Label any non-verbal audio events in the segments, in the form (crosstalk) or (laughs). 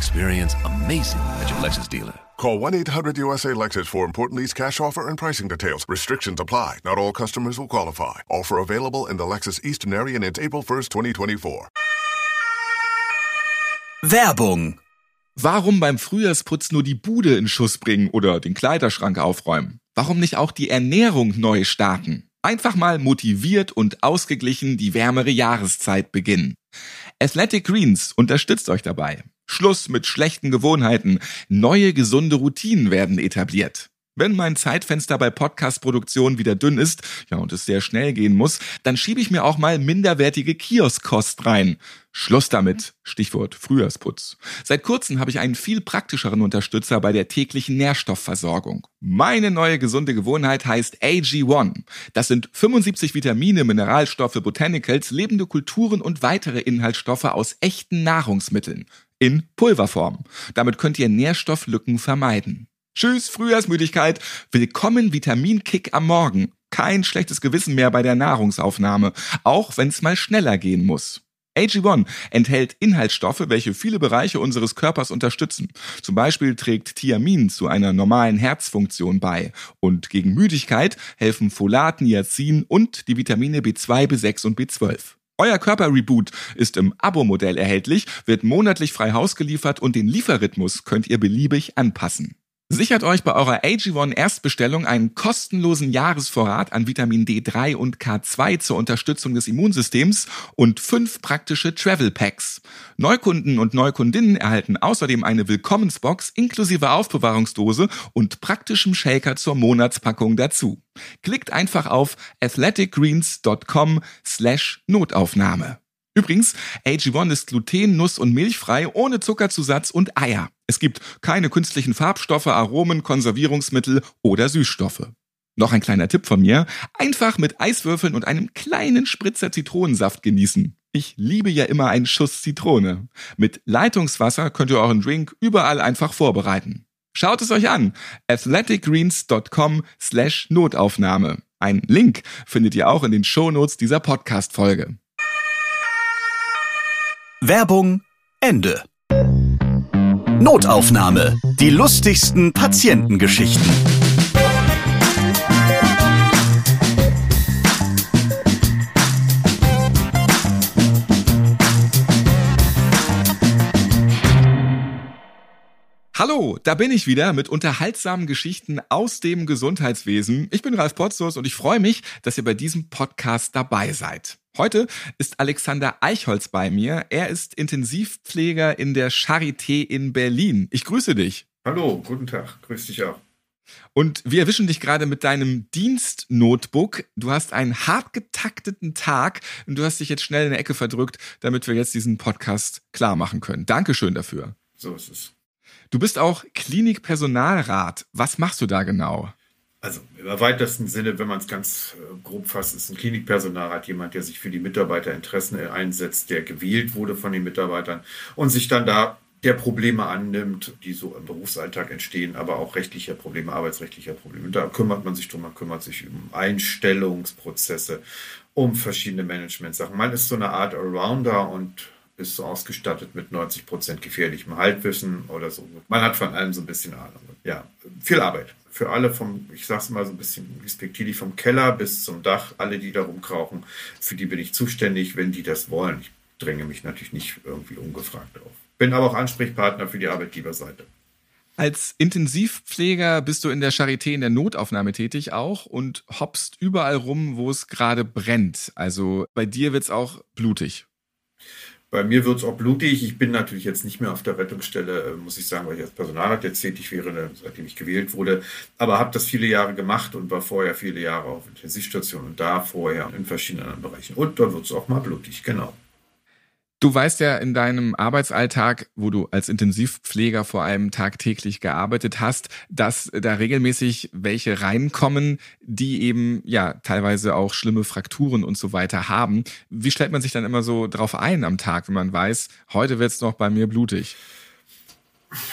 Experience amazing at your Lexus dealer. Call 1-800-USA-LEXUS for important lease cash offer and pricing details. Restrictions apply. Not all customers will qualify. Offer available in the Lexus Eastern area and it's April 1st, 2024. Werbung. Warum beim Frühjahrsputz nur die Bude in Schuss bringen oder den Kleiderschrank aufräumen? Warum nicht auch die Ernährung neu starten? Einfach mal motiviert und ausgeglichen die wärmere Jahreszeit beginnen. Athletic Greens unterstützt euch dabei. Schluss mit schlechten Gewohnheiten. Neue gesunde Routinen werden etabliert. Wenn mein Zeitfenster bei Podcast-Produktion wieder dünn ist, ja, und es sehr schnell gehen muss, dann schiebe ich mir auch mal minderwertige Kioskkost rein. Schluss damit. Stichwort Frühjahrsputz. Seit kurzem habe ich einen viel praktischeren Unterstützer bei der täglichen Nährstoffversorgung. Meine neue gesunde Gewohnheit heißt AG1. Das sind 75 Vitamine, Mineralstoffe, Botanicals, lebende Kulturen und weitere Inhaltsstoffe aus echten Nahrungsmitteln. In Pulverform. Damit könnt ihr Nährstofflücken vermeiden. Tschüss, Frühjahrsmüdigkeit. Willkommen Vitaminkick am Morgen. Kein schlechtes Gewissen mehr bei der Nahrungsaufnahme, auch wenn es mal schneller gehen muss. AG1 enthält Inhaltsstoffe, welche viele Bereiche unseres Körpers unterstützen. Zum Beispiel trägt Thiamin zu einer normalen Herzfunktion bei. Und gegen Müdigkeit helfen Folat, Niacin und die Vitamine B2, B6 und B12. Euer Körperreboot ist im Abo-Modell erhältlich, wird monatlich frei Haus geliefert und den Lieferrhythmus könnt ihr beliebig anpassen. Sichert euch bei eurer AG1 Erstbestellung einen kostenlosen Jahresvorrat an Vitamin D3 und K2 zur Unterstützung des Immunsystems und fünf praktische Travel Packs. Neukunden und Neukundinnen erhalten außerdem eine Willkommensbox inklusive Aufbewahrungsdose und praktischem Shaker zur Monatspackung dazu. Klickt einfach auf athleticgreens.com slash Notaufnahme. Übrigens, AG1 ist gluten-, nuss- und milchfrei, ohne Zuckerzusatz und Eier. Es gibt keine künstlichen Farbstoffe, Aromen, Konservierungsmittel oder Süßstoffe. Noch ein kleiner Tipp von mir. Einfach mit Eiswürfeln und einem kleinen Spritzer Zitronensaft genießen. Ich liebe ja immer einen Schuss Zitrone. Mit Leitungswasser könnt ihr euren Drink überall einfach vorbereiten. Schaut es euch an. athleticgreens.com slash Notaufnahme. Einen Link findet ihr auch in den Shownotes dieser Podcast-Folge. Werbung Ende. Notaufnahme. Die lustigsten Patientengeschichten. Hallo, da bin ich wieder mit unterhaltsamen Geschichten aus dem Gesundheitswesen. Ich bin Ralf Potzus und ich freue mich, dass ihr bei diesem Podcast dabei seid. Heute ist Alexander Eichholz bei mir. Er ist Intensivpfleger in der Charité in Berlin. Ich grüße dich. Hallo, guten Tag. Grüß dich auch. Und wir erwischen dich gerade mit deinem Dienstnotebook. Du hast einen hart getakteten Tag und du hast dich jetzt schnell in der Ecke verdrückt, damit wir jetzt diesen Podcast klar machen können. Dankeschön dafür. So ist es. Du bist auch Klinikpersonalrat. Was machst du da genau? Also im weitesten Sinne, wenn man es ganz äh, grob fasst, ist ein Klinikpersonalrat jemand, der sich für die Mitarbeiterinteressen einsetzt, der gewählt wurde von den Mitarbeitern und sich dann da der Probleme annimmt, die so im Berufsalltag entstehen, aber auch rechtlicher Probleme, arbeitsrechtlicher Probleme. Da kümmert man sich drum, man kümmert sich um Einstellungsprozesse, um verschiedene Management-Sachen. Man ist so eine Art Allrounder und ist so ausgestattet mit 90 Prozent gefährlichem Halbwissen oder so. Man hat von allem so ein bisschen Ahnung. Ja, viel Arbeit. Für alle vom, ich sag's mal so ein bisschen respektierlich, vom Keller bis zum Dach, alle, die da rumkrauchen, für die bin ich zuständig, wenn die das wollen. Ich dränge mich natürlich nicht irgendwie ungefragt auf. Bin aber auch Ansprechpartner für die Arbeitgeberseite. Als Intensivpfleger bist du in der Charité in der Notaufnahme tätig auch und hoppst überall rum, wo es gerade brennt. Also bei dir wird's auch blutig. Bei mir wird es auch blutig. Ich bin natürlich jetzt nicht mehr auf der Rettungsstelle, äh, muss ich sagen, weil ich als Personalrat jetzt tätig wäre, ne, seitdem ich gewählt wurde. Aber habe das viele Jahre gemacht und war vorher viele Jahre auf Intensivstation und da vorher in verschiedenen anderen Bereichen. Und da wird es auch mal blutig, genau. Du weißt ja in deinem Arbeitsalltag, wo du als Intensivpfleger vor allem tagtäglich gearbeitet hast, dass da regelmäßig welche reinkommen, die eben ja teilweise auch schlimme Frakturen und so weiter haben. Wie stellt man sich dann immer so drauf ein am Tag, wenn man weiß, heute wird's noch bei mir blutig?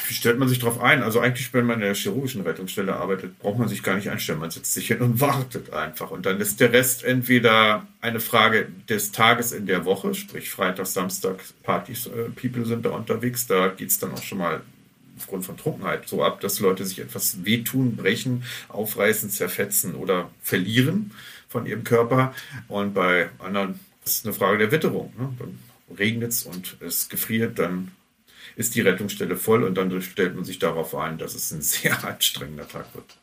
Wie stellt man sich darauf ein? Also eigentlich, wenn man in der chirurgischen Rettungsstelle arbeitet, braucht man sich gar nicht einstellen. Man setzt sich hin und wartet einfach. Und dann ist der Rest entweder eine Frage des Tages in der Woche, sprich Freitag, Samstag, Partys, äh, People sind da unterwegs. Da geht es dann auch schon mal aufgrund von Trunkenheit so ab, dass Leute sich etwas wehtun, brechen, aufreißen, zerfetzen oder verlieren von ihrem Körper. Und bei anderen ist es eine Frage der Witterung. Ne? Dann regnet es und es gefriert, dann ist die Rettungsstelle voll und dann stellt man sich darauf ein, dass es ein (laughs) sehr anstrengender Tag wird.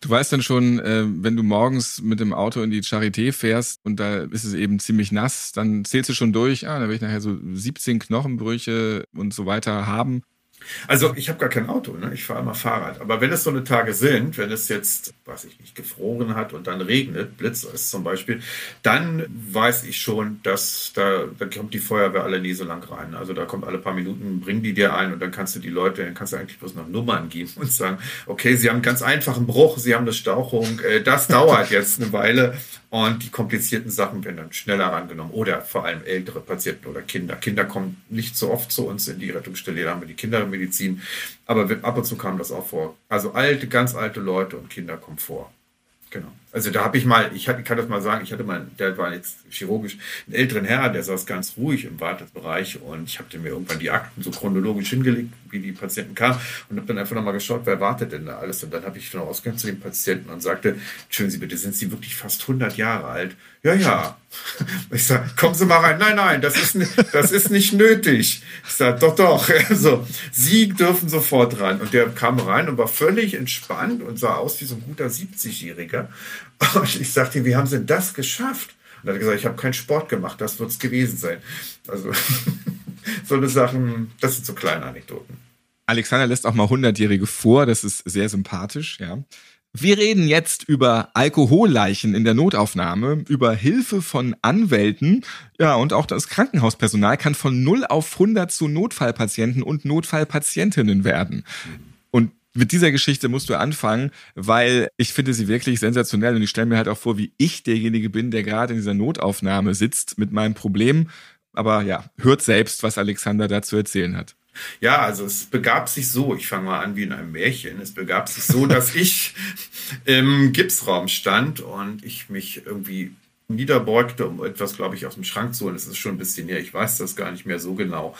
Du weißt dann schon, äh, wenn du morgens mit dem Auto in die Charité fährst und da ist es eben ziemlich nass, dann zählst du schon durch, ah, da will ich nachher so 17 Knochenbrüche und so weiter haben. Also ich habe gar kein Auto, ne? ich fahre immer Fahrrad. Aber wenn es so eine Tage sind, wenn es jetzt, weiß ich nicht, gefroren hat und dann regnet, Blitz ist zum Beispiel, dann weiß ich schon, dass da, da kommt die Feuerwehr alle nie so lang rein. Also da kommt alle paar Minuten, bringen die dir ein und dann kannst du die Leute, dann kannst du eigentlich bloß noch Nummern geben und sagen, okay, sie haben einen ganz einfachen Bruch, sie haben eine Stauchung, äh, das dauert jetzt eine Weile und die komplizierten Sachen werden dann schneller rangenommen oder vor allem ältere Patienten oder Kinder. Kinder kommen nicht so oft zu uns in die Rettungsstelle, da haben wir die Kindermedizin, aber ab und zu kam das auch vor. Also alte, ganz alte Leute und Kinder kommen vor. Genau. Also da habe ich mal, ich, hatte, kann das mal sagen, ich hatte mal, der war jetzt chirurgisch, einen älteren Herr, der saß ganz ruhig im Wartebereich und ich habe mir irgendwann die Akten so chronologisch hingelegt, wie die Patienten kamen und habe dann einfach nochmal geschaut, wer wartet denn da alles und dann habe ich dann ausgegangen zu den Patienten und sagte, entschuldigen Sie bitte, sind Sie wirklich fast 100 Jahre alt? Ja, ja. (laughs) Ich sage, kommen Sie mal rein. Nein, nein, das ist, das ist nicht nötig. Ich sage, doch, doch. (laughs) Also, Sie dürfen sofort rein. Und der kam rein und war völlig entspannt und sah aus wie so ein guter 70-Jähriger. (laughs) Und ich sagte, wie haben Sie denn das geschafft? Und er hat gesagt, ich habe keinen Sport gemacht, das wird es gewesen sein. Also (laughs) so eine Sachen, das sind so kleine Anekdoten. Alexander lässt auch mal 100-Jährige vor, das ist sehr sympathisch, ja. Wir reden jetzt über Alkoholleichen in der Notaufnahme, über Hilfe von Anwälten, ja, und auch das Krankenhauspersonal kann von 0 auf 100 zu Notfallpatienten und Notfallpatientinnen werden. Und mit dieser Geschichte musst du anfangen, weil ich finde sie wirklich sensationell und ich stelle mir halt auch vor, wie ich derjenige bin, der gerade in dieser Notaufnahme sitzt mit meinem Problem. Aber ja, hört selbst, was Alexander dazu erzählen hat. Ja, also es begab sich so, ich fange mal an wie in einem Märchen, es begab sich so, dass (laughs) ich im Gipsraum stand und ich mich irgendwie niederbeugte, um etwas, glaube ich, aus dem Schrank zu holen. Das ist schon ein bisschen näher, ich weiß das gar nicht mehr so genau.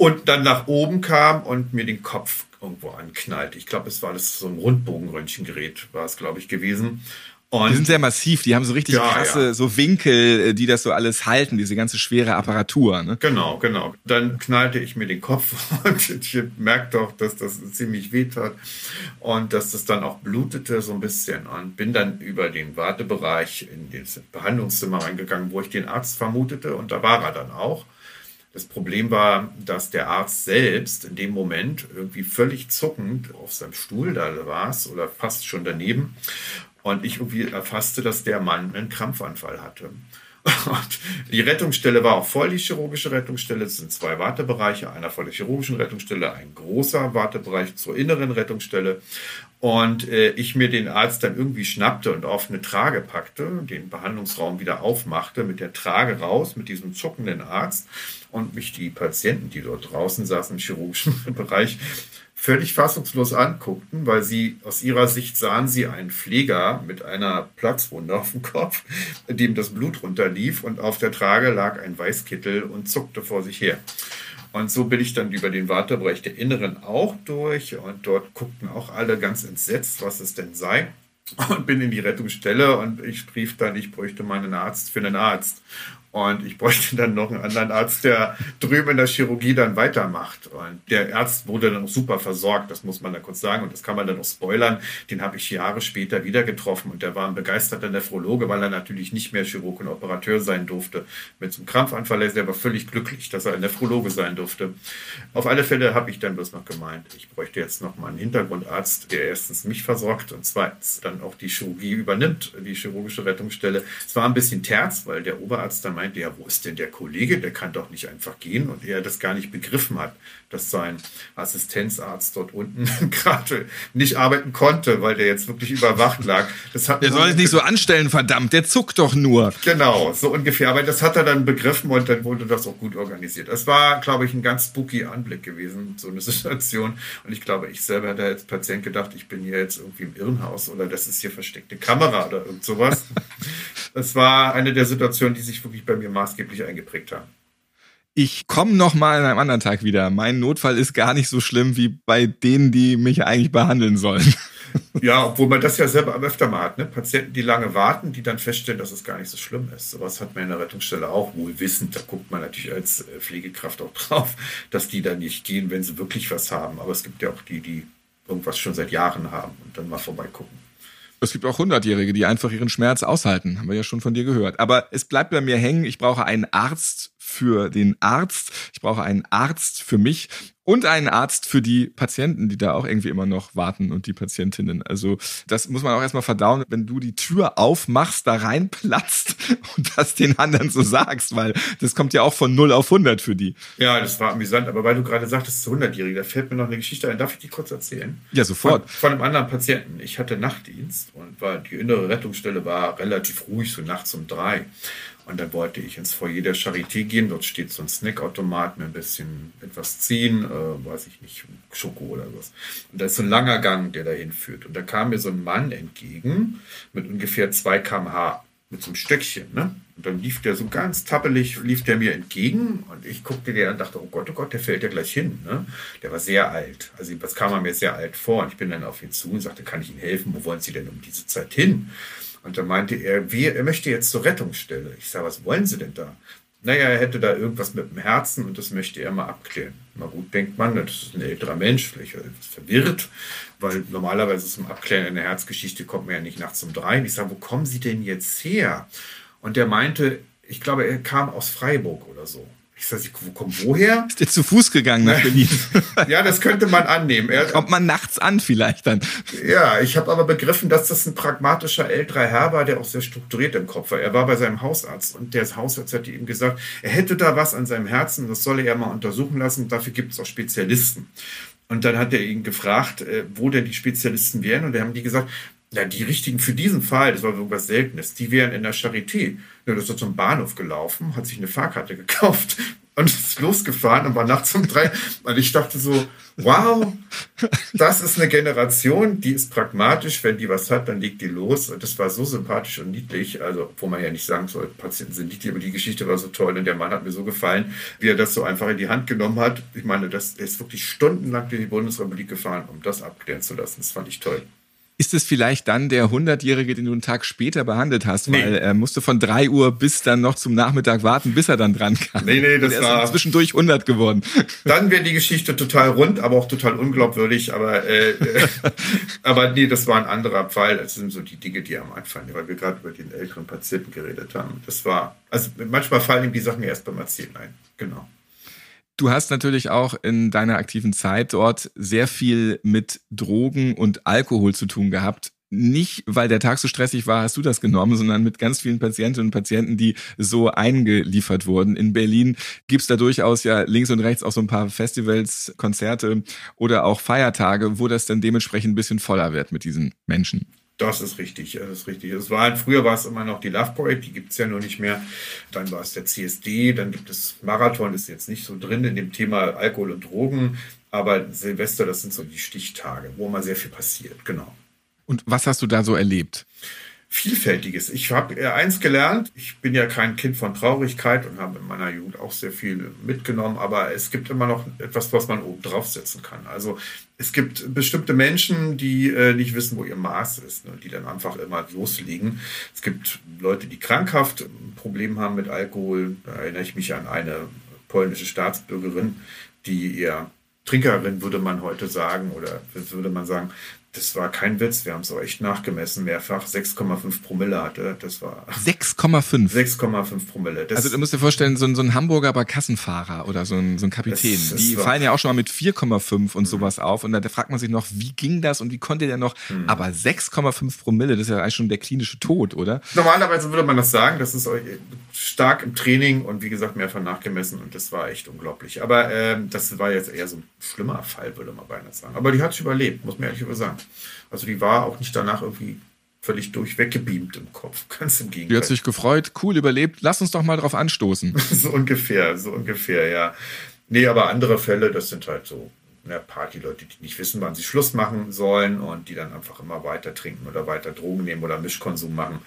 Und dann nach oben kam und mir den Kopf irgendwo anknallt. Ich glaube, es war das so ein Rundbogenröntgengerät, war es, glaube ich, gewesen. Und die sind sehr massiv, die haben so richtig ja, krasse ja. so Winkel, äh, die das so alles halten, diese ganze schwere Apparatur. Ne? Genau, genau. Dann knallte ich mir den Kopf (laughs) und ich merkte auch, dass das ziemlich weh tat und dass das dann auch blutete so ein bisschen und bin dann über den Wartebereich in das Behandlungszimmer reingegangen, wo ich den Arzt vermutete und da war er dann auch. Das Problem war, dass der Arzt selbst in dem Moment irgendwie völlig zuckend auf seinem Stuhl da war oder fast schon daneben. Und ich irgendwie erfasste, dass der Mann einen Krampfanfall hatte. Und die Rettungsstelle war auch voll, die chirurgische Rettungsstelle. Es sind zwei Wartebereiche, einer vor der chirurgischen Rettungsstelle, ein großer Wartebereich zur inneren Rettungsstelle. Und äh, ich mir den Arzt dann irgendwie schnappte und auf eine Trage packte, den Behandlungsraum wieder aufmachte, mit der Trage raus, mit diesem zuckenden Arzt und mich die Patienten, die dort draußen saßen im chirurgischen (laughs) Bereich, völlig fassungslos anguckten, weil sie aus ihrer Sicht sahen sie einen Pfleger mit einer Platzwunde (laughs) auf dem Kopf, dem das Blut runterlief und auf der Trage lag ein Weißkittel und zuckte vor sich her. Und so bin ich dann über den Wartebereich der Inneren auch durch und dort guckten auch alle ganz entsetzt, was es denn sei und bin in die Rettungsstelle und ich rief dann, ich bräuchte meinen Arzt für einen Arzt. Und ich bräuchte dann noch einen anderen Arzt, der drüben in der Chirurgie dann weitermacht. Und der Arzt wurde dann auch super versorgt, das muss man da kurz sagen. Und das kann man dann auch spoilern. Den habe ich Jahre später wieder getroffen. Und der war ein begeisterter Nephrologe, weil er natürlich nicht mehr Chirurg und Operateur sein durfte. Mit so einem Krampfanfall ist er aber völlig glücklich, dass er ein Nephrologe sein durfte. Auf alle Fälle habe ich dann bloß noch gemeint, ich bräuchte jetzt noch mal einen Hintergrundarzt, der erstens mich versorgt und zweitens dann auch die Chirurgie übernimmt, die chirurgische Rettungsstelle. Es war ein bisschen terz, weil der Oberarzt dann meinte er, wo ist denn der Kollege? Der kann doch nicht einfach gehen. Und er das gar nicht begriffen hat, dass sein Assistenzarzt dort unten (laughs) gerade nicht arbeiten konnte, weil der jetzt wirklich überwacht lag. Das hat der soll sich nicht so anstellen, verdammt, der zuckt doch nur. Genau, so ungefähr. Aber das hat er dann begriffen und dann wurde das auch gut organisiert. Es war, glaube ich, ein ganz spooky Anblick gewesen, so eine (laughs) Situation. Und ich glaube, ich selber hätte als Patient gedacht, ich bin hier jetzt irgendwie im Irrenhaus oder das ist hier versteckte Kamera oder irgend sowas. (laughs) das war eine der Situationen, die sich wirklich bei mir maßgeblich eingeprägt haben. Ich komme noch mal an einem anderen Tag wieder. Mein Notfall ist gar nicht so schlimm wie bei denen, die mich eigentlich behandeln sollen. (laughs) Ja, obwohl man das ja selber öfter mal hat. Ne? Patienten, die lange warten, die dann feststellen, dass es gar nicht so schlimm ist. Sowas hat man in der Rettungsstelle auch wohl wissend. Da guckt man natürlich als äh, Pflegekraft auch (laughs) drauf, dass die dann nicht gehen, wenn sie wirklich was haben. Aber es gibt ja auch die, die irgendwas schon seit Jahren haben und dann mal vorbeigucken. Es gibt auch Hundertjährige, die einfach ihren Schmerz aushalten, haben wir ja schon von dir gehört. Aber es bleibt bei mir hängen, ich brauche einen Arzt für den Arzt, ich brauche einen Arzt für mich und einen Arzt für die Patienten, die da auch irgendwie immer noch warten und die Patientinnen. Also das muss man auch erstmal verdauen, wenn du die Tür aufmachst, da reinplatzt (laughs) und das den anderen so sagst, weil das kommt ja auch von 0 auf 100 für die. Ja, das war amüsant, aber weil du gerade sagtest, zu 100-Jährige, da fällt mir noch eine Geschichte ein. Darf ich die kurz erzählen? Ja, sofort. Von, von einem anderen Patienten. Ich hatte Nachtdienst und war, die innere Rettungsstelle war relativ ruhig, so nachts um drei. Und dann wollte ich ins Foyer der Charité gehen. Dort steht so ein Snackautomat, mir ein bisschen etwas ziehen, äh, weiß ich nicht, Schoko oder was. Und da ist so ein langer Gang, der dahin führt. Und da kam mir so ein Mann entgegen mit ungefähr 2 km/h mit so einem Stöckchen. Ne? Und dann lief der so ganz tappelig, lief der mir entgegen und ich guckte der und dachte, oh Gott, oh Gott, der fällt ja gleich hin. Ne? Der war sehr alt. Also das kam er mir sehr alt vor. Und ich bin dann auf ihn zu und sagte, kann ich Ihnen helfen? Wo wollen Sie denn um diese Zeit hin? Und da meinte er, wie, er möchte jetzt zur Rettungsstelle. Ich sage, was wollen Sie denn da? Naja, er hätte da irgendwas mit dem Herzen und das möchte er mal abklären. Na gut, denkt man, das ist ein älterer Mensch, vielleicht etwas verwirrt, weil normalerweise zum Abklären einer Herzgeschichte kommt man ja nicht nachts um drei. Und ich sage, wo kommen Sie denn jetzt her? Und der meinte, ich glaube, er kam aus Freiburg oder so. Ich sage, wo kommt woher? Ist der zu Fuß gegangen nach Berlin? (laughs) ja, das könnte man annehmen. Er, Kommt man nachts an vielleicht dann. Ja, ich habe aber begriffen, dass das ein pragmatischer älterer Herr war, der auch sehr strukturiert im Kopf war. Er war bei seinem Hausarzt und der Hausarzt hat ihm gesagt, er hätte da was an seinem Herzen, das solle er mal untersuchen lassen. Dafür gibt es auch Spezialisten. Und dann hat er ihn gefragt, äh, wo denn die Spezialisten wären. Und da haben die gesagt, ja, die richtigen für diesen Fall, das war irgendwas Seltenes, die wären in der Charité. Ja, das ist zum Bahnhof gelaufen, hat sich eine Fahrkarte (laughs) gekauft und ist losgefahren und war nachts um drei. Und ich dachte so, wow, das ist eine Generation, die ist pragmatisch. Wenn die was hat, dann legt die los. Und das war so sympathisch und niedlich. Also, wo man ja nicht sagen soll, Patienten sind niedlich, aber die Geschichte war so toll und der Mann hat mir so gefallen, wie er das so einfach in die Hand genommen hat. Ich meine, das ist wirklich stundenlang durch die Bundesrepublik gefahren, um das abklären zu lassen. Das fand ich toll ist es vielleicht dann der 100-Jährige, den du einen Tag später behandelt hast, nee. weil er musste von 3 Uhr bis dann noch zum Nachmittag warten, bis er dann dran kam. Nee, nee, das war zwischendurch 100 geworden. Dann wäre die Geschichte total rund, aber auch total unglaubwürdig, aber äh, aber nee, das war ein anderer Fall. Das sind so die Dinge, die am Anfang, weil wir gerade über den älteren Patienten geredet haben. Das war also manchmal fallen ihm die Sachen erst beim Erzählen ein. Genau. Du hast natürlich auch in deiner aktiven Zeit dort sehr viel mit Drogen und Alkohol zu tun gehabt. Nicht, weil der Tag so stressig war, hast du das genommen, sondern mit ganz vielen Patientinnen und Patienten, die so eingeliefert wurden. In Berlin gibt's da durchaus ja links und rechts auch so ein paar Festivals, Konzerte oder auch Feiertage, wo das dann dementsprechend ein bisschen voller wird mit diesen Menschen. Das ist richtig, das ist richtig. Es war halt, früher war es immer noch die Love Parade, die gibt es ja nur nicht mehr. Dann war es der CSD, dann gibt es Marathon, ist jetzt nicht so drin in dem Thema Alkohol und Drogen. Aber Silvester, das sind so die Stichtage, wo mal sehr viel passiert, genau. Und was hast du da so erlebt? Vielfältiges. Ich habe eins gelernt, ich bin ja kein Kind von Traurigkeit und habe in meiner Jugend auch sehr viel mitgenommen, aber es gibt immer noch etwas, was man oben draufsetzen kann. Also es gibt bestimmte Menschen, die äh, nicht wissen, wo ihr Maß ist, ne, die dann einfach immer loslegen. Es gibt Leute, die krankhaft ein Problem haben mit Alkohol. Da erinnere ich mich an eine polnische Staatsbürgerin, die ihr Trinkerin, würde man heute sagen, oder würde man sagen, das war kein Witz, wir haben es auch echt nachgemessen, mehrfach 6,5 Promille hatte. Das war (laughs) 6,5. 6,5 Promille. Das, Also du musst dir vorstellen, so ein, so ein Hamburger aber Kassenfahrer oder so ein, so ein Kapitän, Das- das die fallen ja auch schon mal mit 4,5 und sowas auf und da fragt man sich noch, wie ging das und wie konnte der noch, Hm. aber 6,5 Promille, das ist ja eigentlich schon der klinische Tod, oder? Normalerweise würde man das sagen, das ist stark im Training und wie gesagt mehrfach nachgemessen und das war echt unglaublich. Aber ähm, das war jetzt eher so ein schlimmer Fall, würde man beinahe sagen. Aber die hat es überlebt, muss man ehrlich über sagen. Also die war auch nicht danach irgendwie völlig durchweggebeamt im Kopf, (laughs) ganz im Die Gegenteil. hat sich gefreut, cool überlebt, lass uns doch mal drauf anstoßen. (laughs) so ungefähr, so ungefähr, ja. Nee, aber andere Fälle, das sind halt so ja, Partyleute, die nicht wissen, wann sie Schluss machen sollen und die dann einfach immer weiter trinken oder weiter Drogen nehmen oder Mischkonsum machen.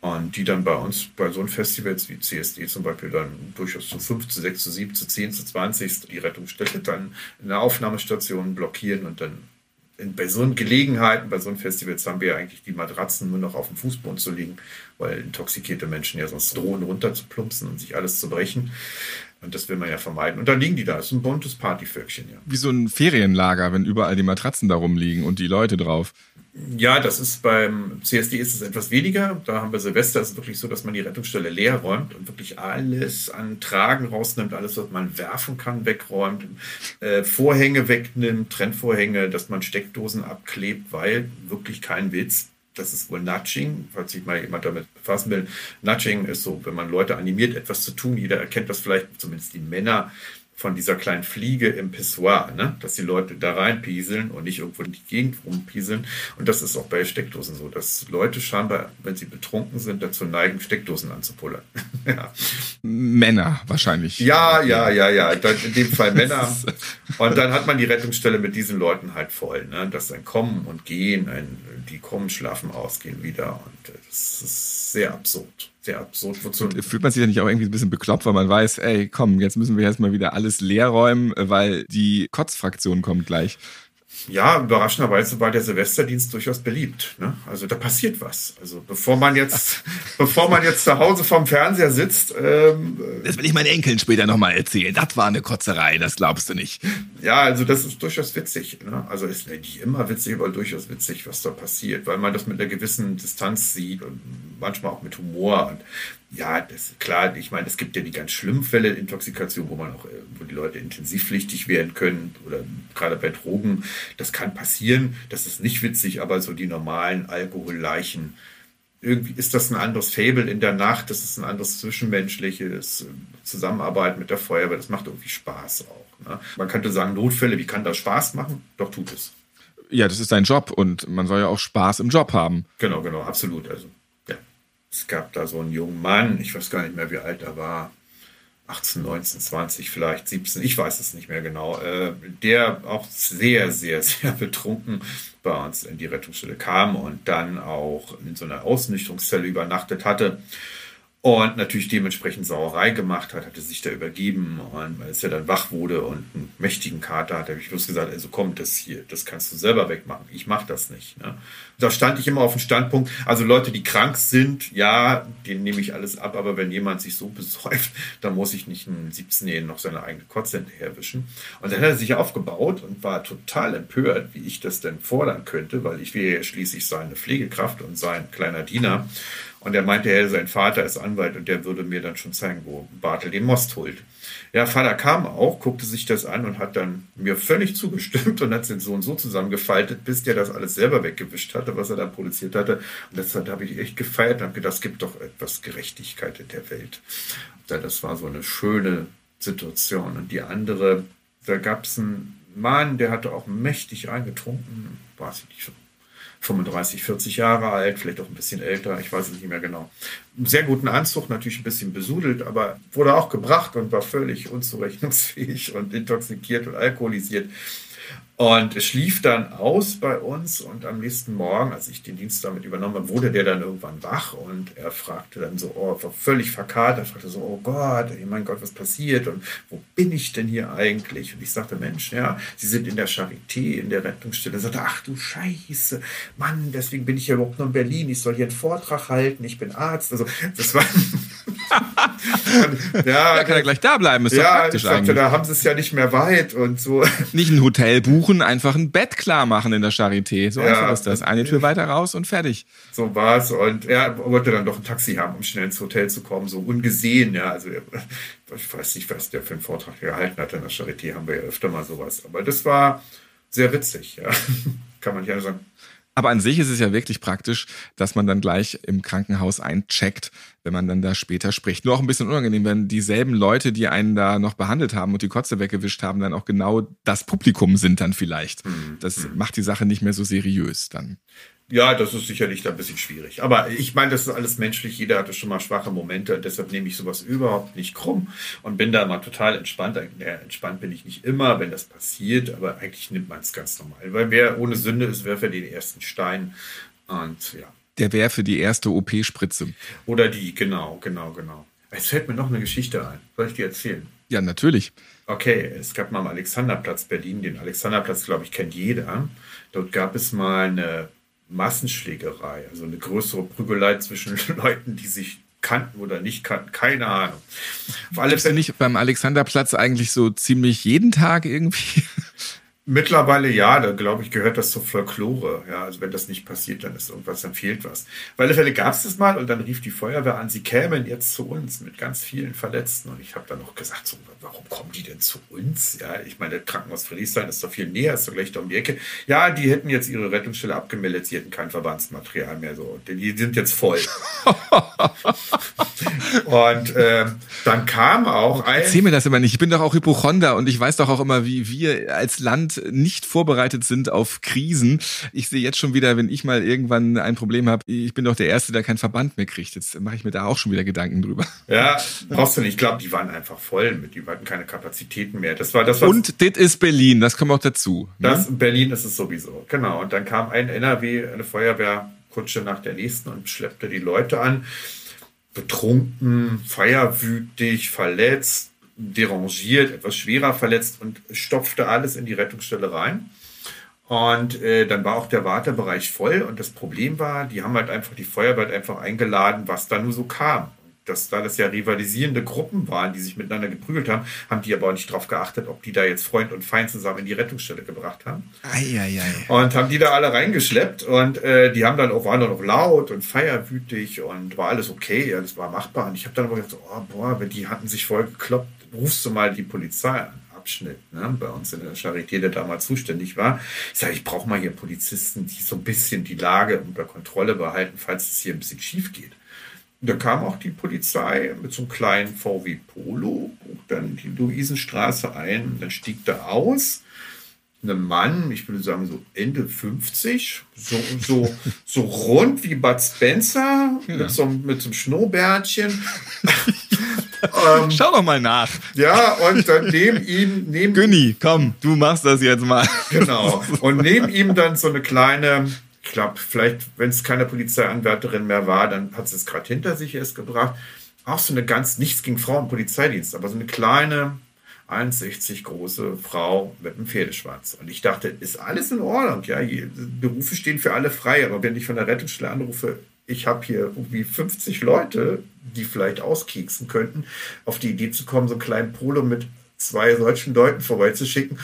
Und die dann bei uns, bei so Festivals wie CSD zum Beispiel, dann durchaus zu 5, zu 6, zu 7, zu 10, zu 20 die Rettungsstelle dann in der Aufnahmestation blockieren und dann bei so Gelegenheiten, bei so einen Festivals haben wir ja eigentlich die Matratzen nur noch auf dem Fußboden zu liegen, weil intoxikierte Menschen ja sonst drohen runterzuplumpsen und sich alles zu brechen. Und das will man ja vermeiden. Und dann liegen die da. Das ist ein buntes Partyvölkchen, ja. Wie so ein Ferienlager, wenn überall die Matratzen da rumliegen und die Leute drauf. Ja, das ist beim CSD ist es etwas weniger. Da haben wir Silvester ist es wirklich so, dass man die Rettungsstelle leer räumt und wirklich alles an Tragen rausnimmt, alles, was man werfen kann, wegräumt, äh, Vorhänge wegnimmt, Trennvorhänge, dass man Steckdosen abklebt, weil wirklich kein Witz. Das ist wohl Nudging, falls sich mal jemand damit befassen will. Nudging ist so, wenn man Leute animiert, etwas zu tun. Jeder erkennt das vielleicht, zumindest die Männer, von dieser kleinen Fliege im Pissoir, ne? dass die Leute da reinpieseln und nicht irgendwo in die Gegend rumpieseln. Und das ist auch bei Steckdosen so, dass Leute scheinbar, wenn sie betrunken sind, dazu neigen, Steckdosen anzupullern. (laughs) ja. Männer wahrscheinlich. ja, ja, ja, ja, in dem Fall (laughs) Männer. Und dann hat man die Rettungsstelle mit diesen Leuten halt voll. Ne? Das ist ein Kommen und Gehen, ein, die kommen, schlafen, ausgehen wieder. Und äh, das ist sehr absurd. Sehr absurd. Wozu? Fühlt man sich ja nicht auch irgendwie ein bisschen bekloppt, weil man weiß, ey, komm, jetzt müssen wir jetzt mal wieder alles leer räumen, weil die Kotzfraktion kommt gleich. Ja, überraschenderweise war der Silvesterdienst durchaus beliebt. Ne? Also da passiert was. Also bevor man jetzt, (laughs) bevor man jetzt zu Hause vorm Fernseher sitzt, ähm, Das will ich meinen Enkeln später nochmal erzählen. Das war eine Kotzerei, das glaubst du nicht. ja, also das ist durchaus witzig. Ne? Also ist nicht immer witzig, aber durchaus witzig, was da passiert, weil man das mit einer gewissen Distanz sieht manchmal auch mit Humor. Und ja, das klar. Ich meine, es gibt ja die ganz schlimmen Fälle Intoxikation, wo man auch, äh, wo die Leute intensivpflichtig werden können oder gerade bei Drogen. Das kann passieren. Das ist nicht witzig, aber so die normalen Alkoholleichen irgendwie ist das ein anderes Fable in der Nacht, das ist ein anderes zwischenmenschliches äh, Zusammenarbeit mit der Feuerwehr, das macht irgendwie Spaß auch. Ne? Man könnte sagen, Notfälle, wie kann das Spaß machen? Doch tut es. Ja, das ist sein Job und man soll ja auch Spaß im Job haben. Genau, genau, absolut. Also. Es gab da so einen jungen Mann, ich weiß gar nicht mehr, wie alt er war. 18, 19, 20, vielleicht 17, ich weiß es nicht mehr genau, äh, der auch sehr, sehr, (laughs) sehr betrunken bei uns in die Rettungsstelle kam und dann auch in so einer Ausnüchterungszelle übernachtet hatte und natürlich dementsprechend Sauerei gemacht hat, hatte sich da übergeben und als er dann wach wurde und einen mächtigen Kater hat, habe ich bloß gesagt, also komm, das hier, das kannst du selber wegmachen, ich mache das nicht. Ne? Da stand ich immer auf dem Standpunkt, also Leute, die krank sind, ja, denen nehme ich alles ab, aber wenn jemand sich so besäuft, dann muss ich nicht einen 17-Jährigen noch seine eigene Kotze hinterherwischen. Und dann hat er sich aufgebaut und war total empört, wie ich das denn fordern könnte, weil ich wäre ja schließlich seine Pflegekraft und sein kleiner Diener. Und er meinte, er, sein Vater ist Anwalt und der würde mir dann schon zeigen, wo Bartel den Most holt. Ja, Vater kam auch, guckte sich das an und hat dann mir völlig zugestimmt und hat den Sohn so zusammengefaltet, bis der das alles selber weggewischt hatte, was er dann produziert hatte. Und das habe ich echt gefeiert und habe gedacht, es gibt doch etwas Gerechtigkeit in der Welt. Das war so eine schöne Situation. Und die andere, da gab es einen Mann, der hatte auch mächtig eingetrunken, weiß ich nicht, 35, 40 Jahre alt, vielleicht auch ein bisschen älter, ich weiß es nicht mehr genau. Einen sehr guten Anzug, natürlich ein bisschen besudelt, aber wurde auch gebracht und war völlig unzurechnungsfähig und intoxikiert und alkoholisiert. Und es schlief dann aus bei uns und am nächsten Morgen, als ich den Dienst damit übernommen habe, wurde der dann irgendwann wach und er fragte dann so, oh, war völlig verkatert, er fragte so, oh Gott, ey, mein Gott, was passiert und wo bin ich denn hier eigentlich? Und ich sagte, Mensch, ja, Sie sind in der Charité, in der Rettungsstelle. Er sagte, ach du Scheiße, Mann, deswegen bin ich ja überhaupt nur in Berlin, ich soll hier einen Vortrag halten, ich bin Arzt. Also das war... (laughs) (laughs) ja, Ja, kann er gleich da bleiben, ist ja, ich praktisch sagte, eigentlich. da haben sie es ja nicht mehr weit und so. Nicht ein Hotel buchen versuchen, einfach ein Bett klar machen in der Charité. So Ja. einfach ist das. Eine Tür weiter raus und fertig. So war's. Und er wollte dann doch ein Taxi haben, um schnell ins Hotel zu kommen, so ungesehen. Ja, also ich weiß nicht, was der für einen Vortrag gehalten hat in der Charité, haben wir ja öfter mal sowas. Aber das war sehr witzig, ja. (laughs) Kann man nicht anders sagen. Aber an sich ist es ja wirklich praktisch, dass man dann gleich im Krankenhaus eincheckt, wenn man dann da später spricht. Nur auch ein bisschen unangenehm, wenn dieselben Leute, die einen da noch behandelt haben und die Kotze weggewischt haben, dann auch genau das Publikum sind dann vielleicht. Das macht die Sache nicht mehr so seriös dann. Ja, das ist sicherlich da ein bisschen schwierig. Aber ich meine, das ist alles menschlich. Jeder hatte schon mal schwache Momente. Und deshalb nehme ich sowas überhaupt nicht krumm und bin da immer total entspannt. Ja, entspannt bin ich nicht immer, wenn das passiert. Aber eigentlich nimmt man es ganz normal. Weil wer ohne Sünde ist, werfe den ersten Stein. Und ja. Der wäre für die erste OP-Spritze. Oder die, genau, genau, genau. Es fällt mir noch eine Geschichte ein. Soll ich die erzählen? Ja, natürlich. Okay, es gab mal am Alexanderplatz Berlin. Den Alexanderplatz, glaube ich, kennt jeder. Dort gab es mal eine Massenschlägerei, also eine größere Prügelei zwischen (laughs) Leuten, die sich kannten oder nicht kannten. Keine Ahnung. Auf alle Fälle, nicht beim Alexanderplatz eigentlich so ziemlich jeden Tag irgendwie? Mittlerweile ja, da glaube ich, gehört das zur Folklore. Ja, also wenn das nicht passiert, dann ist irgendwas, dann fehlt was. Auf alle Fälle gab es das mal und dann rief die Feuerwehr an, sie kämen jetzt zu uns mit ganz vielen Verletzten. Und ich habe dann noch gesagt, so, warum kommen die denn zu uns? Ja, ich meine, das Krankenhaus Friedrichshain ist doch viel näher, ist doch gleich da um die Ecke. Ja, die hätten jetzt ihre Rettungsstelle abgemeldet, sie hätten kein Verbandsmaterial mehr. So, die sind jetzt voll. (laughs) und ähm, dann kam auch ein. Erzähl mir das immer nicht. Ich bin doch auch Hypochonder und ich weiß doch auch immer, wie wir als Land nicht vorbereitet sind auf Krisen. Ich sehe jetzt schon wieder, wenn ich mal irgendwann ein Problem habe, ich bin doch der Erste, der keinen Verband mehr kriegt. Jetzt mache ich mir da auch schon wieder Gedanken drüber. Ja, brauchst du nicht. Ich glaube, die waren einfach voll mit, die hatten keine Kapazitäten mehr. Das war das, was Und das ist Berlin, das kommt auch dazu. ne? Das in Berlin ist es sowieso. Genau. Und dann kam ein NRW, eine Feuerwehrkutsche nach der nächsten und schleppte die Leute an. Betrunken, feierwütig, verletzt, derangiert, etwas schwerer verletzt und stopfte alles in die Rettungsstelle rein. Und äh, dann war auch der Wartebereich voll. Und das Problem war, die haben halt einfach die Feuerwehr einfach eingeladen, was da nur so kam. Dass da das ja rivalisierende Gruppen waren, die sich miteinander geprügelt haben, haben die aber auch nicht drauf geachtet, ob die da jetzt Freund und Feind zusammen in die Rettungsstelle gebracht haben. Eieiei. Und haben die da alle reingeschleppt und äh, die haben dann auch, waren dann auch laut und feierwütig und war alles okay, das war machbar. Und ich habe dann aber gedacht, oh, boah, wenn die hatten sich voll gekloppt, rufst du mal die Polizei an. Abschnitt, ne, bei uns in der Charité, der damals zuständig war. Ich sage, ich brauche mal hier Polizisten, die so ein bisschen die Lage unter Kontrolle behalten, falls es hier ein bisschen schief geht. Und da kam auch die Polizei mit so einem kleinen VW Polo, bog dann die Luisenstraße ein, dann stieg da aus ein Mann, ich würde sagen so Ende 50, so, so, so rund wie Bud Spencer, mit, so, einem- mit so einem Schnurrbärtchen. (laughs) ähm, Schau doch mal nach. ja, und dann neben ihm, neben Günni, komm, du machst das jetzt mal. Genau. (laughs) Und neben ihm dann so eine kleine, ich glaube, vielleicht, wenn es keine Polizeianwärterin mehr war, dann hat sie es gerade hinter sich erst gebracht. Auch so eine ganz, nichts gegen Frauen im Polizeidienst, aber so eine kleine, 1,60 große Frau mit einem Pferdeschwanz. Und ich dachte, ist alles in Ordnung, ja, Berufe stehen für alle frei, aber wenn ich von der Rettungsstelle anrufe, ich habe hier irgendwie 50 Leute, die vielleicht auskeksen könnten, auf die Idee zu kommen, so einen kleinen Polo mit zwei solchen Leuten vorbeizuschicken,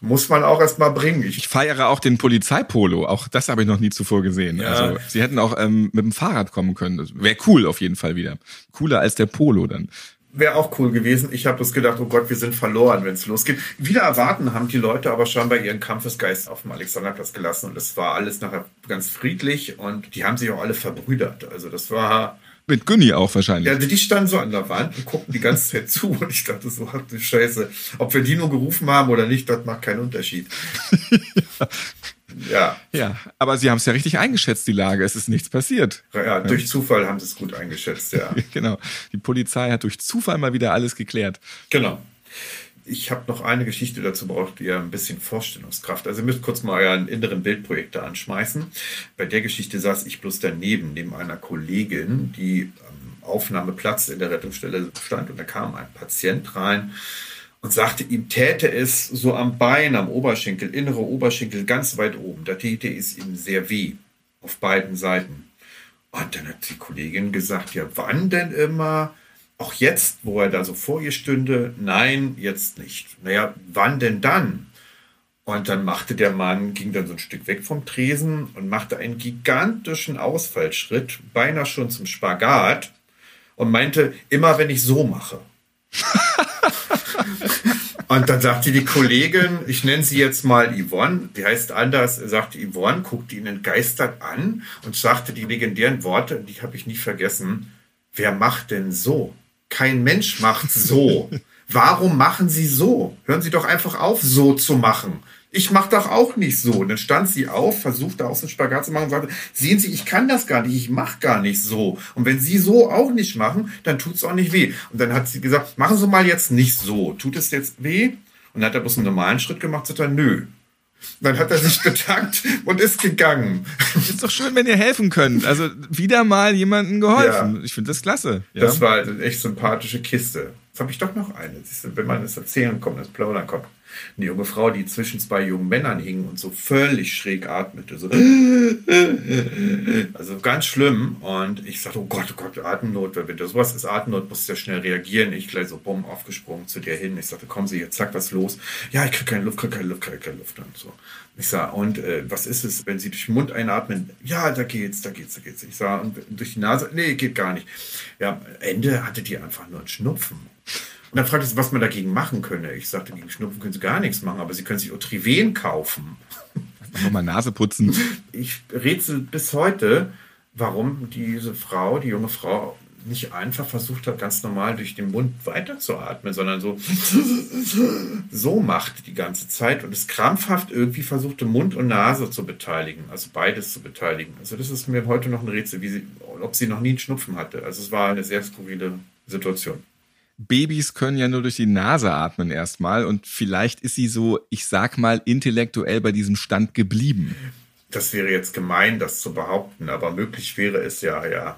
muss man auch erst mal bringen. Ich, Ich feiere auch den Polizeipolo. Auch das habe ich noch nie zuvor gesehen. Ja. Also sie hätten auch ähm, mit dem Fahrrad kommen können. Wäre cool auf jeden Fall wieder. Cooler als der Polo dann. Wäre auch cool gewesen. Ich habe bloß gedacht, oh Gott, wir sind verloren, wenn es losgeht. Wieder erwarten haben die Leute aber scheinbar ihren Kampfesgeist auf dem Alexanderplatz gelassen und es war alles nachher ganz friedlich und die haben sich auch alle verbrüdert. Also das war, Mit Günni auch wahrscheinlich. ja, die standen so an der Wand und guckten die ganze Zeit zu und ich dachte so, ach du Scheiße, ob wir die nur gerufen haben oder nicht, das macht keinen Unterschied. ja. (laughs) Ja, aber sie haben es ja richtig eingeschätzt, die Lage. Es ist nichts passiert. ja, durch Zufall haben sie es gut eingeschätzt, ja. (laughs) Genau. Die Polizei hat durch Zufall mal wieder alles geklärt. Genau. Ich habe noch eine Geschichte dazu, braucht ihr ein bisschen Vorstellungskraft. Also ihr müsst kurz mal euren inneren Bildprojektor anschmeißen. Bei der Geschichte saß ich bloß daneben, neben einer Kollegin, die am Aufnahmeplatz in der Rettungsstelle stand und da kam ein Patient rein und sagte, ihm täte es so am Bein, am Oberschenkel, innere Oberschenkel ganz weit oben. Da täte es ihm sehr weh auf beiden Seiten. Und dann hat die Kollegin gesagt, ja, wann denn immer? Auch jetzt, wo er da so vor ihr stünde, nein, jetzt nicht. Naja, wann denn dann? Und dann machte der Mann, ging dann so ein Stück weg vom Tresen und machte einen gigantischen Ausfallschritt, beinahe schon zum Spagat und meinte, immer wenn ich so mache. (laughs) und dann sagte die Kollegin, ich nenne sie jetzt mal Yvonne, die heißt anders, sagte Yvonne, guckte ihn entgeistert an und sagte die legendären Worte, die habe ich nie vergessen, wer macht denn so? Kein Mensch macht so. Warum machen Sie so? Hören Sie doch einfach auf, so zu machen ich mache doch auch nicht so. Und dann stand sie auf, versuchte aus dem Spagat zu machen und sagte, sehen Sie, ich kann das gar nicht, ich mache gar nicht so. Und wenn Sie so auch nicht machen, dann tut es auch nicht weh. Und dann hat sie gesagt, machen Sie mal jetzt nicht so. Tut es jetzt weh? Und dann hat er bloß einen normalen Schritt gemacht, sagt er, nö. Dann hat er sich (laughs) bedankt und ist gegangen. Ist doch schön, wenn ihr helfen könnt. Also wieder mal jemandem geholfen. Ja. Ich finde das klasse. Ja. Das war eine echt sympathische Kiste. Jetzt habe ich doch noch eine. Wenn man das erzählen kommt, das Plaudern kommt eine junge Frau, die zwischen zwei jungen Männern hing und so völlig schräg atmete. So. Also ganz schlimm. Und ich sagte, oh Gott, oh Gott, Atemnot, wenn du sowas ist Atemnot, musst du ja schnell reagieren. Ich gleich so bumm aufgesprungen zu dir hin. Ich sagte, kommen Sie jetzt, zack, was los? Ja, ich kriege keine Luft, kriege keine Luft, kriege keine Luft. Und so. Ich sage, und äh, was ist es, wenn Sie durch den Mund einatmen? Ja, da geht's, da geht's, da geht's. Ich sage, und durch die Nase? Nee, geht gar nicht. Ja, Ende hatte die einfach nur einen Schnupfen. Und dann fragte sie, was man dagegen machen könne. Ich sagte, gegen Schnupfen können sie gar nichts machen, aber sie können sich Otriven kaufen. (laughs) Nochmal Nase putzen. Ich rätsel bis heute, warum diese Frau, die junge Frau, nicht einfach versucht hat, ganz normal durch den Mund weiterzuatmen, sondern so, (laughs) so macht die ganze Zeit und es krampfhaft irgendwie versuchte, Mund und Nase zu beteiligen, also beides zu beteiligen. Also das ist mir heute noch ein Rätsel, wie sie, ob sie noch nie einen Schnupfen hatte. Also es war eine sehr skurrile Situation. Babys können ja nur durch die Nase atmen erstmal und vielleicht ist sie so, ich sag mal, intellektuell bei diesem Stand geblieben. Das wäre jetzt gemein, das zu behaupten, aber möglich wäre es ja, ja.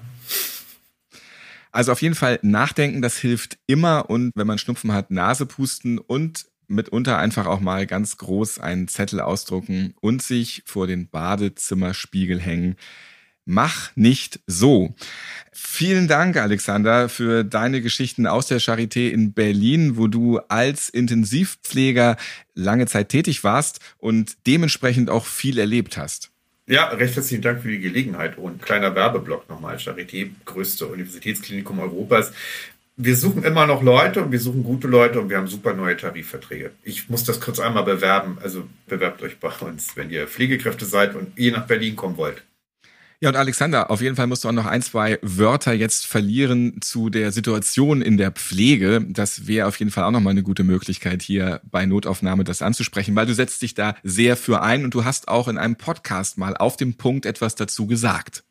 Also auf jeden Fall nachdenken, das hilft immer und wenn man Schnupfen hat, Nase pusten und mitunter einfach auch mal ganz groß einen Zettel ausdrucken und sich vor den Badezimmerspiegel hängen. Mach nicht so. Vielen Dank, Alexander, für deine Geschichten aus der Charité in Berlin, wo du als Intensivpfleger lange Zeit tätig warst und dementsprechend auch viel erlebt hast. Ja, recht herzlichen Dank für die Gelegenheit und kleiner Werbeblock nochmal. Charité, größte Universitätsklinikum Europas. Wir suchen immer noch Leute und wir suchen gute Leute und wir haben super neue Tarifverträge. Ich muss das kurz einmal bewerben. Also bewerbt euch bei uns, wenn ihr Pflegekräfte seid und ihr nach Berlin kommen wollt. Ja, und Alexander, auf jeden Fall musst du auch noch ein, zwei Wörter jetzt verlieren zu der Situation in der Pflege. Das wäre auf jeden Fall auch nochmal eine gute Möglichkeit, hier bei Notaufnahme das anzusprechen, weil du setzt dich da sehr für ein und du hast auch in einem Podcast mal auf dem Punkt etwas dazu gesagt.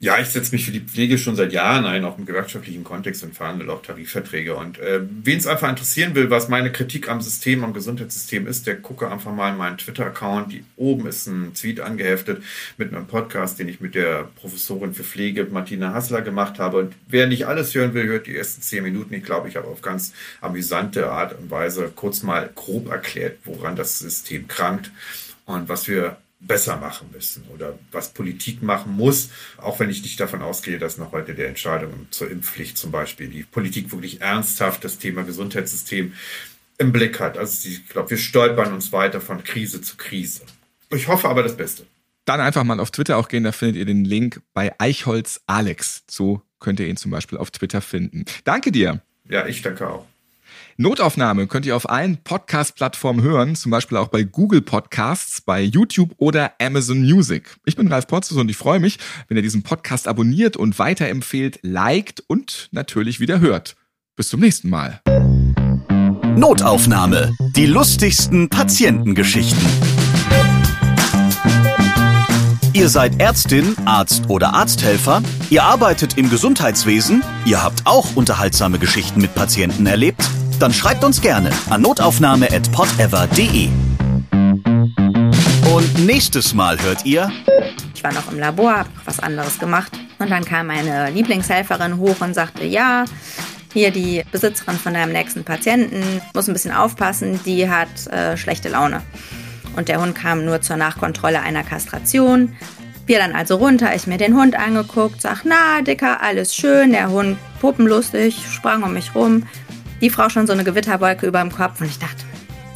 Ja, ich setze mich für die Pflege schon seit Jahren ein, auch im gewerkschaftlichen Kontext und verhandle auch Tarifverträge. Und äh, wen es einfach interessieren will, was meine Kritik am System, am Gesundheitssystem ist, der gucke einfach mal in meinen Twitter-Account. Oben ist ein Tweet angeheftet mit einem Podcast, den ich mit der Professorin für Pflege Martina Hassler gemacht habe. Und wer nicht alles hören will, hört die ersten zehn Minuten. Ich glaube, ich habe auf ganz amüsante Art und Weise kurz mal grob erklärt, woran das System krankt und was wir besser machen müssen oder was Politik machen muss, auch wenn ich nicht davon ausgehe, dass noch heute der Entscheidung zur Impfpflicht zum Beispiel die Politik wirklich ernsthaft das Thema Gesundheitssystem im Blick hat. Also ich glaube, wir stolpern uns weiter von Krise zu Krise. Ich hoffe aber das Beste. Dann einfach mal auf Twitter auch gehen, da findet ihr den Link bei Eichholz Alex. So könnt ihr ihn zum Beispiel auf Twitter finden. Danke dir. Ja, ich danke auch. Notaufnahme könnt ihr auf allen Podcast-Plattformen hören, zum Beispiel auch bei Google Podcasts, bei YouTube oder Amazon Music. Ich bin Ralf Potzus und ich freue mich, wenn ihr diesen Podcast abonniert und weiterempfehlt, liked und natürlich wieder hört. Bis zum nächsten Mal. Notaufnahme. Die lustigsten Patientengeschichten. Ihr seid Ärztin, Arzt oder Arzthelfer, ihr arbeitet im Gesundheitswesen, ihr habt auch unterhaltsame Geschichten mit Patienten erlebt dann schreibt uns gerne an notaufnahme.podever.de. Und nächstes Mal hört ihr. Ich war noch im Labor, hab noch was anderes gemacht. Und dann kam meine Lieblingshelferin hoch und sagte, ja, hier die Besitzerin von deinem nächsten Patienten muss ein bisschen aufpassen, die hat äh, schlechte Laune. Und der Hund kam nur zur Nachkontrolle einer Kastration. Wir dann also runter, ich mir den Hund angeguckt, sag, na, Dicker, alles schön. Der Hund puppenlustig, sprang um mich rum die Frau schon so eine Gewitterwolke über dem Kopf und ich dachte,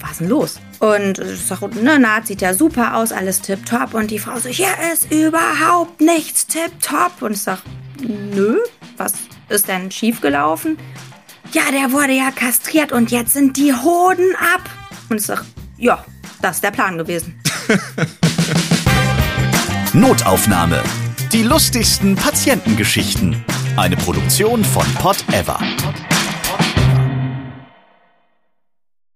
was denn los? Und ich sag, ne, Naht sieht ja super aus, alles tipptopp. Und die Frau so, hier ist überhaupt nichts tipptopp. Und ich sag, nö, was ist denn schiefgelaufen? Ja, der wurde ja kastriert und jetzt sind die Hoden ab. Und ich sag, ja, das ist der Plan gewesen. (laughs) Notaufnahme. Die lustigsten Patientengeschichten. Eine Produktion von Pot Ever.